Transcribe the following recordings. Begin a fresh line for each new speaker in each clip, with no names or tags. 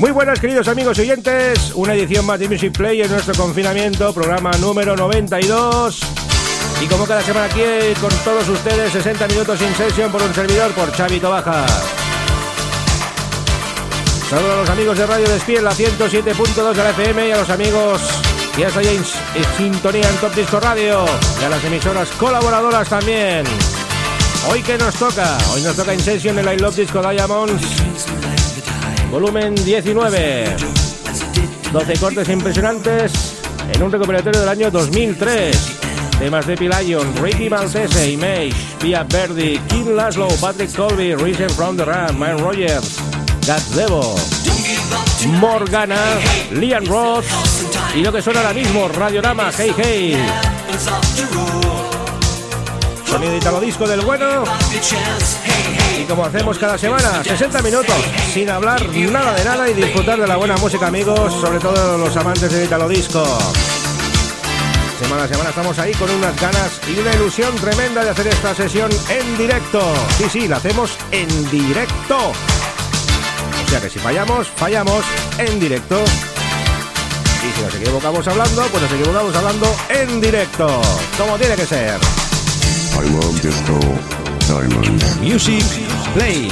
Muy buenas queridos amigos oyentes, una edición más de Music Play en nuestro confinamiento, programa número 92. Y como cada semana aquí con todos ustedes, 60 minutos sin sesión por un servidor, por Xavi Baja. Saludos a los amigos de Radio Despiel, la 107.2 de la FM y a los amigos que ya estáis en sintonía en Top Disco Radio y a las emisoras colaboradoras también. Hoy que nos toca, hoy nos toca In Session en la I Love Disco Diamonds volumen 19. 12 cortes impresionantes en un recuperatorio del año 2003. Temas de Lion, Ricky Maltese, Image, Pia Verdi, Kim Laszlo, Patrick Colby, Reason from the Ram, Man Rogers, Gazebo, Morgana, Liam Ross y lo que suena ahora mismo, Radiorama, Hey Hey. Sonido italo disco del bueno. Y como hacemos cada semana, 60 minutos sin hablar nada de nada y disfrutar de la buena música, amigos, sobre todo los amantes del italo disco. Semana a semana estamos ahí con unas ganas y una ilusión tremenda de hacer esta sesión en directo. Sí, sí, la hacemos en directo. O sea que si fallamos, fallamos en directo. Y si nos equivocamos hablando, pues nos equivocamos hablando en directo. Como tiene que ser. I love disco diamonds. Music play.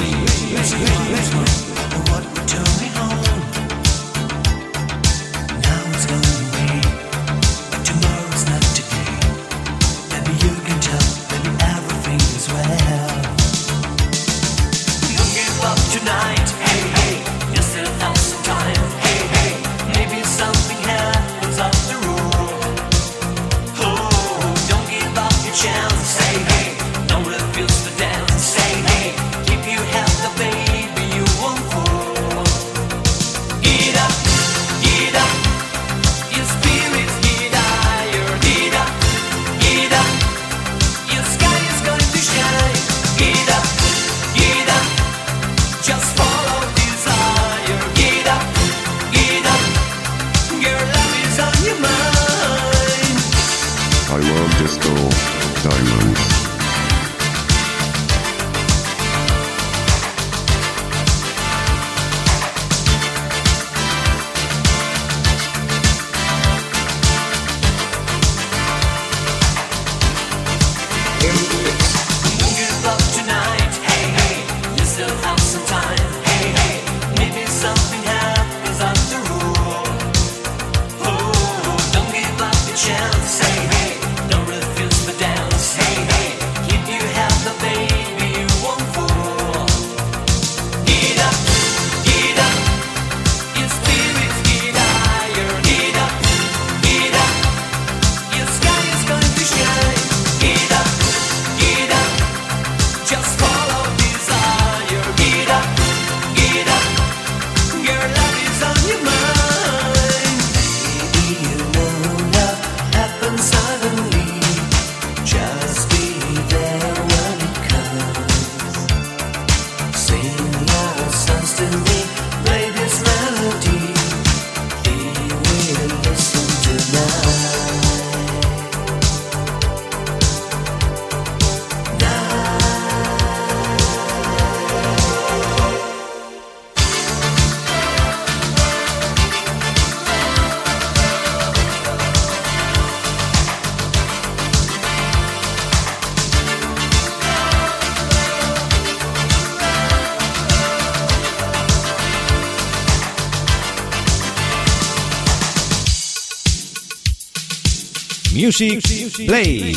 Music Play.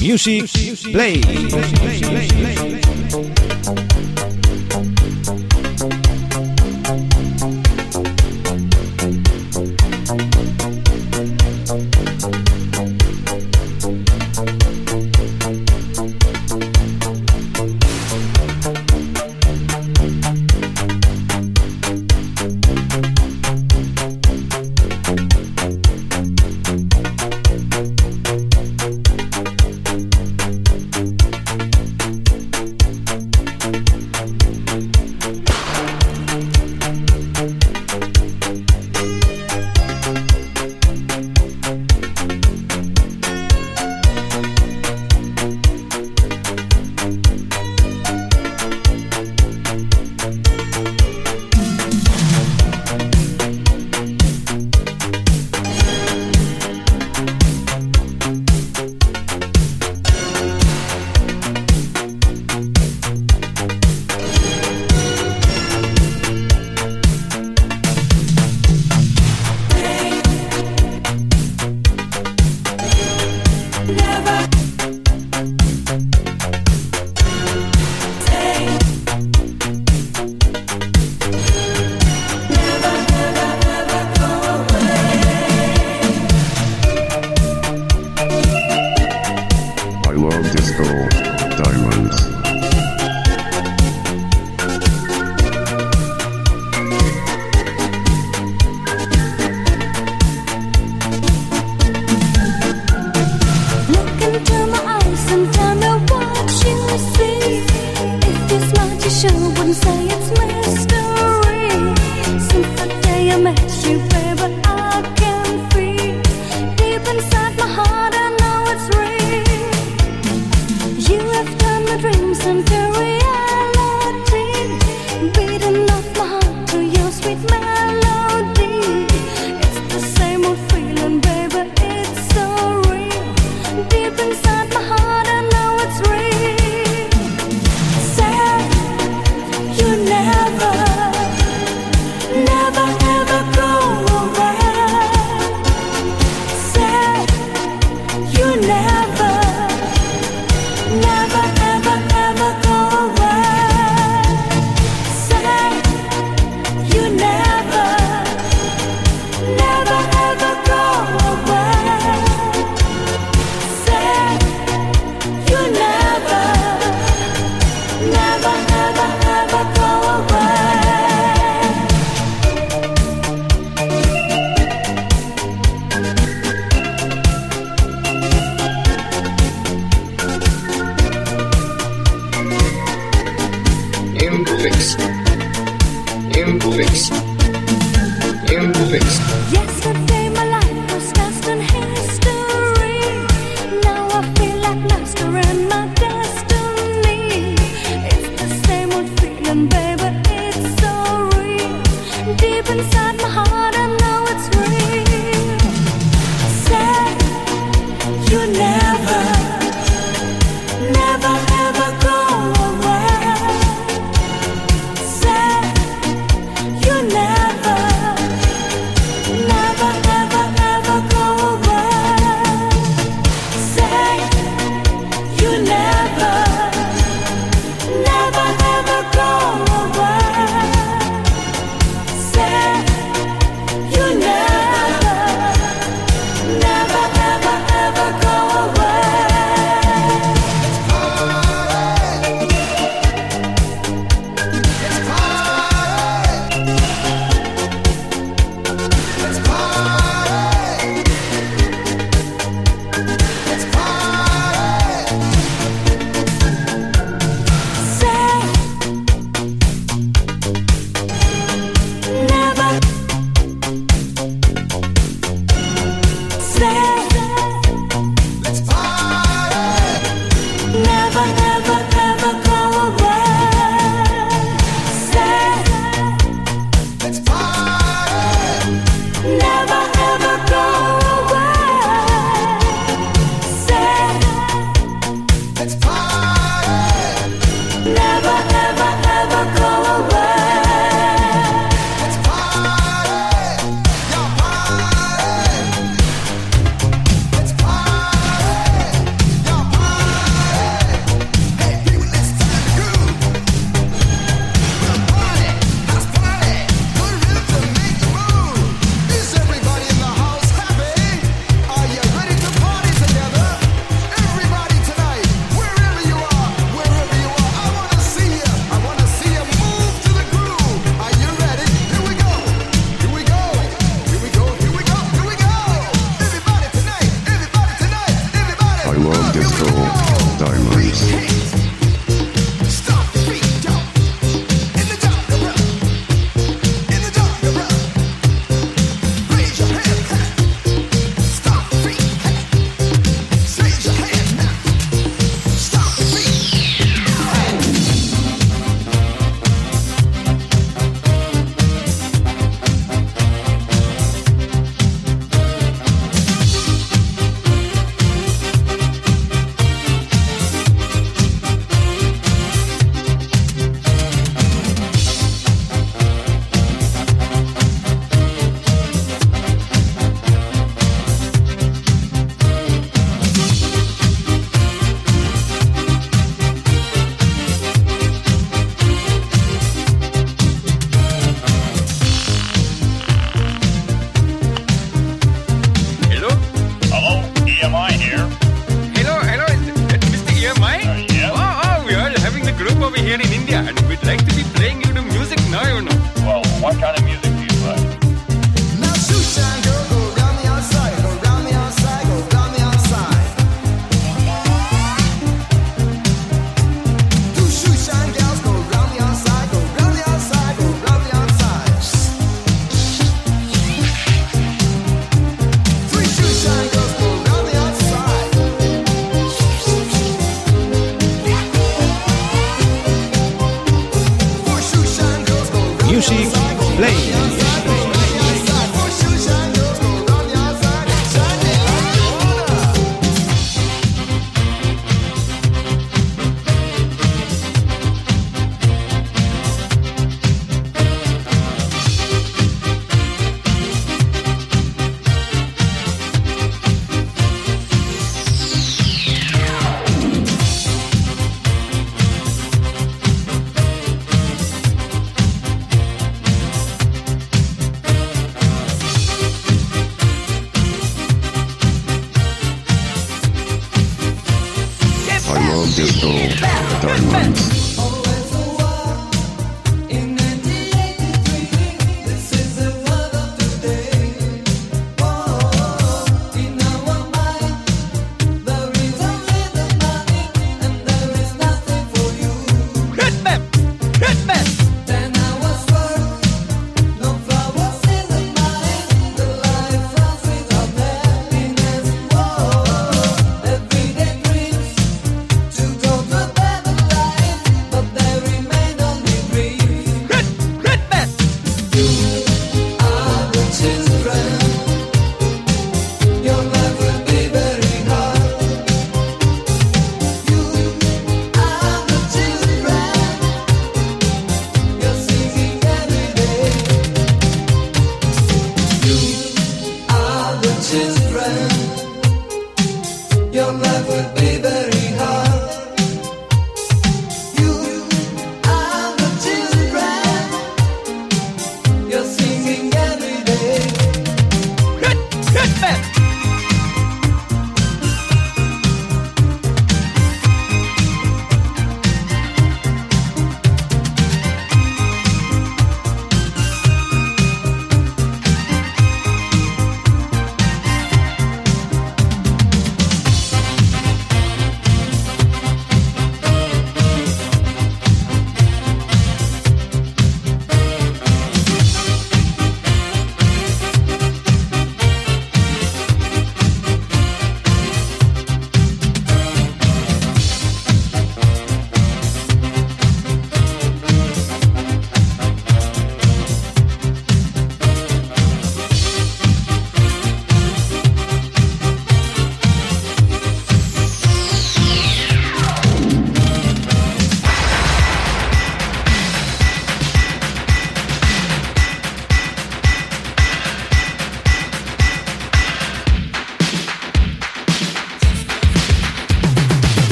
Music Play.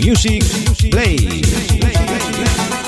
Music Play.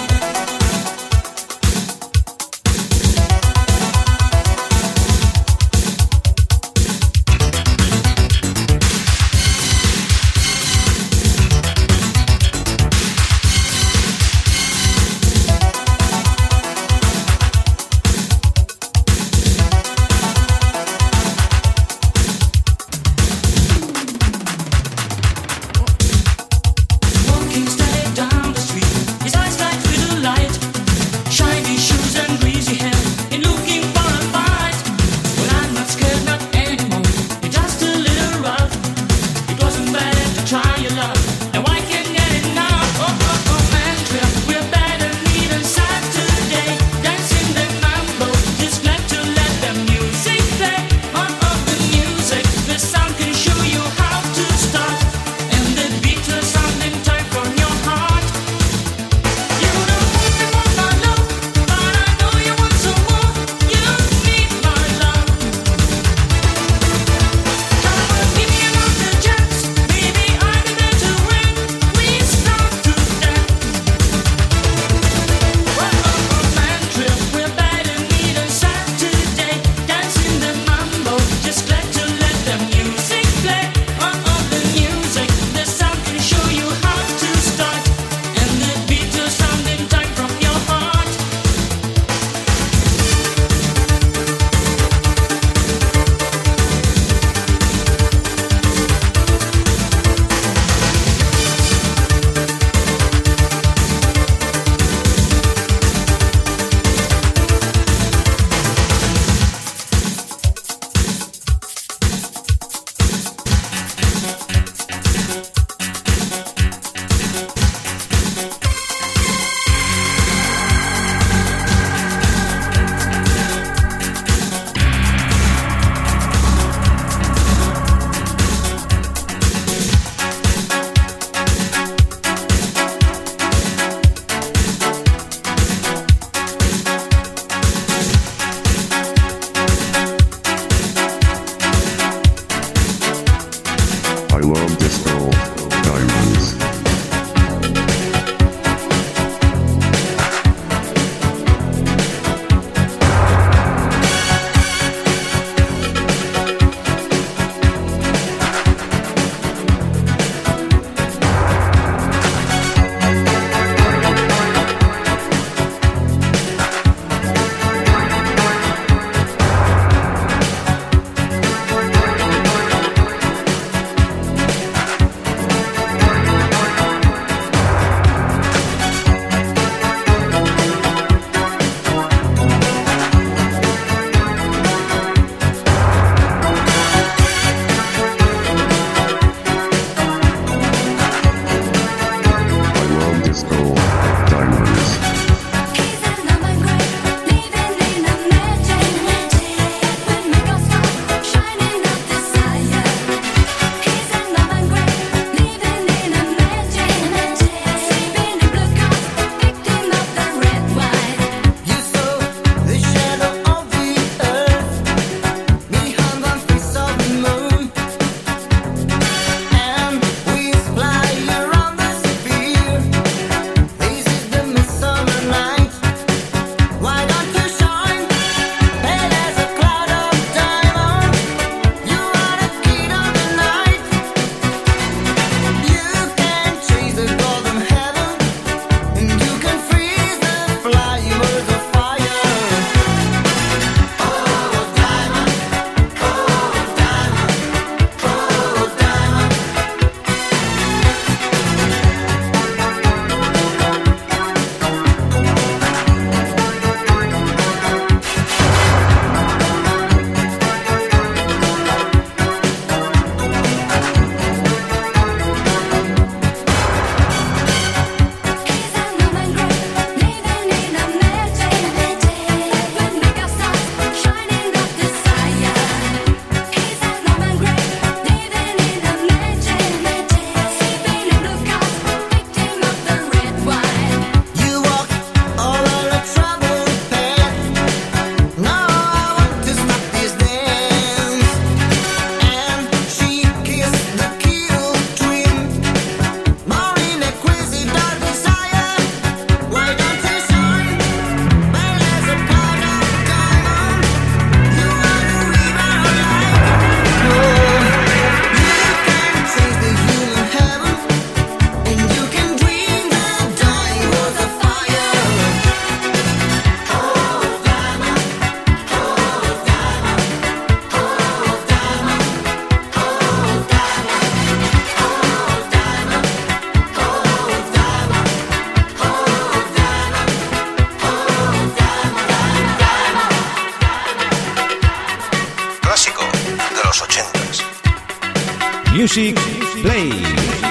Music Play.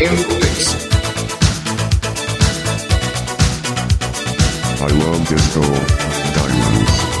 I love disco diamonds.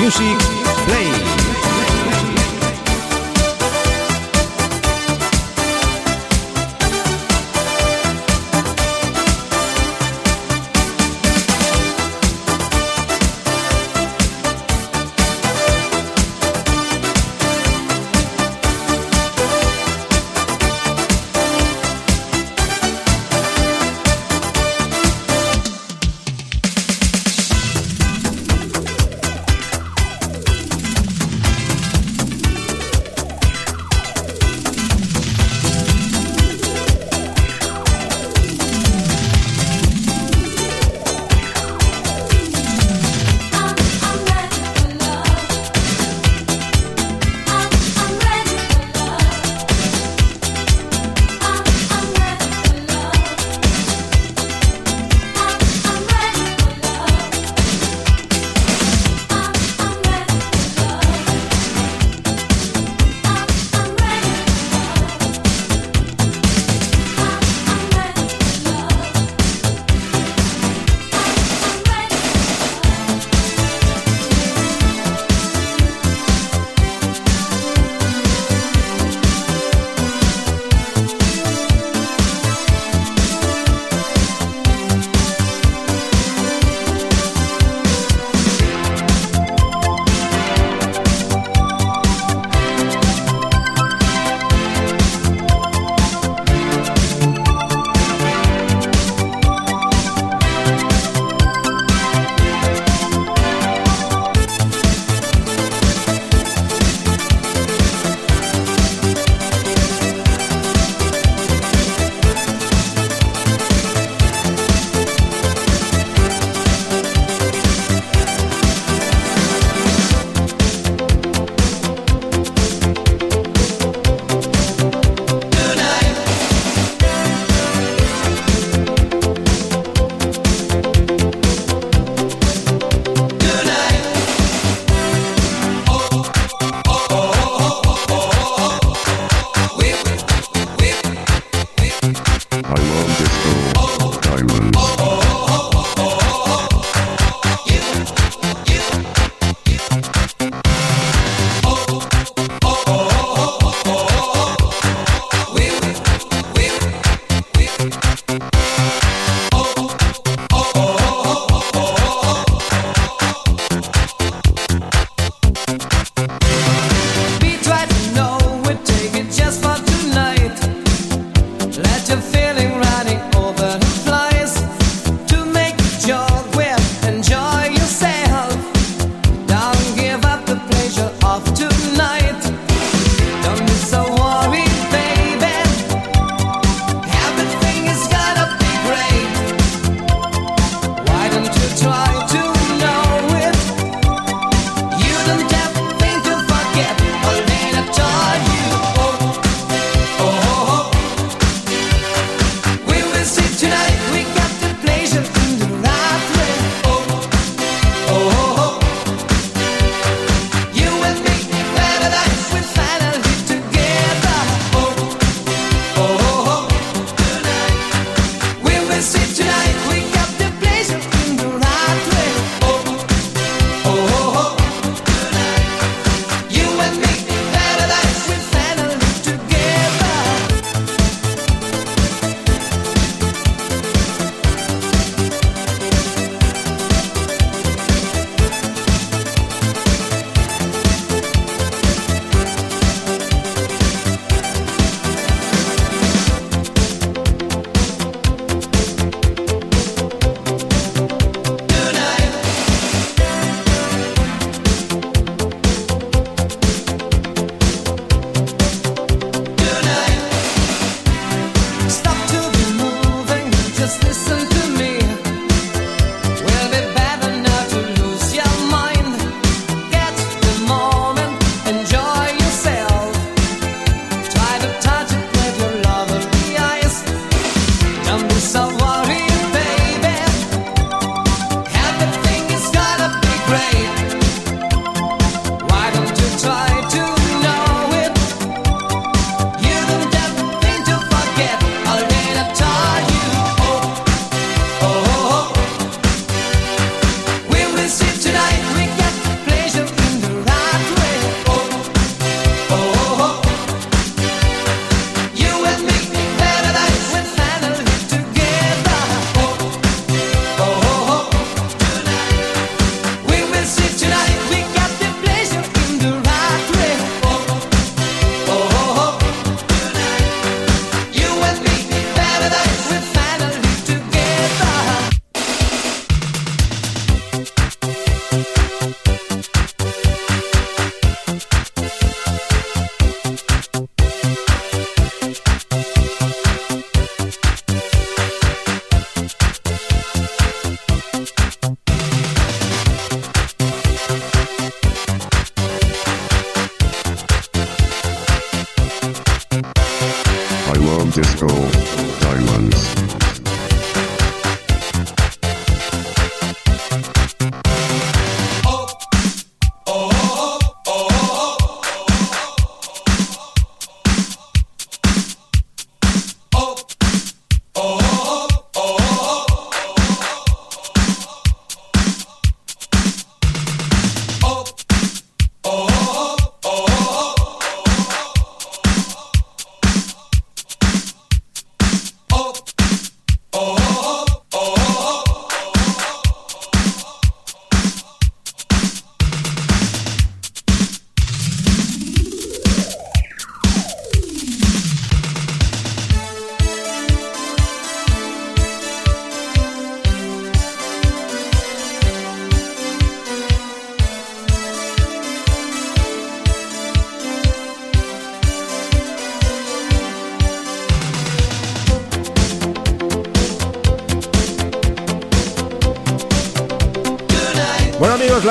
Music
Play.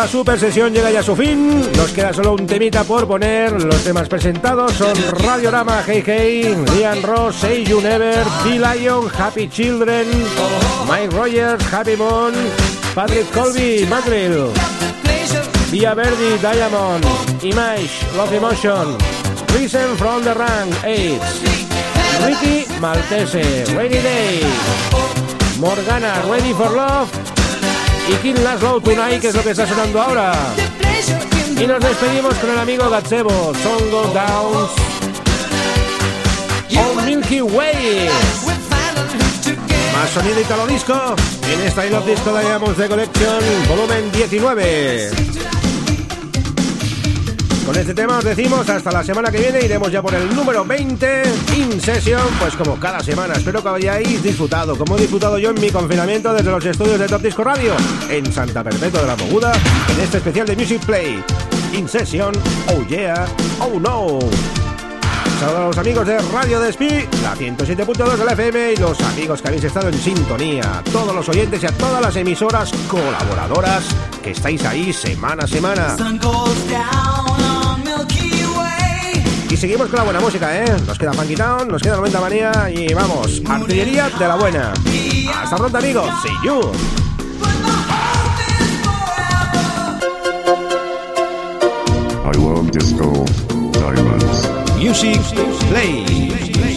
Super sesión llega ya a su fin. Nos queda solo un temita por poner. Los temas presentados son Radiorama, Hey Hey, Liam Ross, Say You Never, D-Lion, Happy Children, Mike Rogers, Happy Moon, Patrick Colby, Madrill, Via Verdi, Diamond, Image, Love Emotion, Reason from the Rank, AIDS, Ricky Maltese, Rainy Day, Morgana, Ready for Love y King Laszlo Tonight, que es lo que está sonando ahora. Y nos despedimos con el amigo Gazebo, Song Go Downs, On Milky Way. Más sonido italo disco en esta Love Disco Diamonds de Collection, volumen 19. Con este tema os decimos hasta la semana que viene, iremos ya por el número 20, In Session, pues como cada semana. Espero que hayáis disfrutado, como he disfrutado yo en mi confinamiento desde los estudios de Top Disco Radio, en Santa Perpetua de la Moguda, en este especial de Music Play. In Session, oh yeah, oh no. Saludos a los amigos de Radio Despí, la 107.2 de la FM y los amigos que habéis estado en sintonía, todos los oyentes y a todas las emisoras colaboradoras que estáis ahí semana a semana. Y seguimos con la buena música, ¿eh? Nos queda Funky Town, nos queda 90 Manía y vamos, artillería de la buena. Hasta pronto amigos, see you.
I love Disco Diamonds.
Music Play.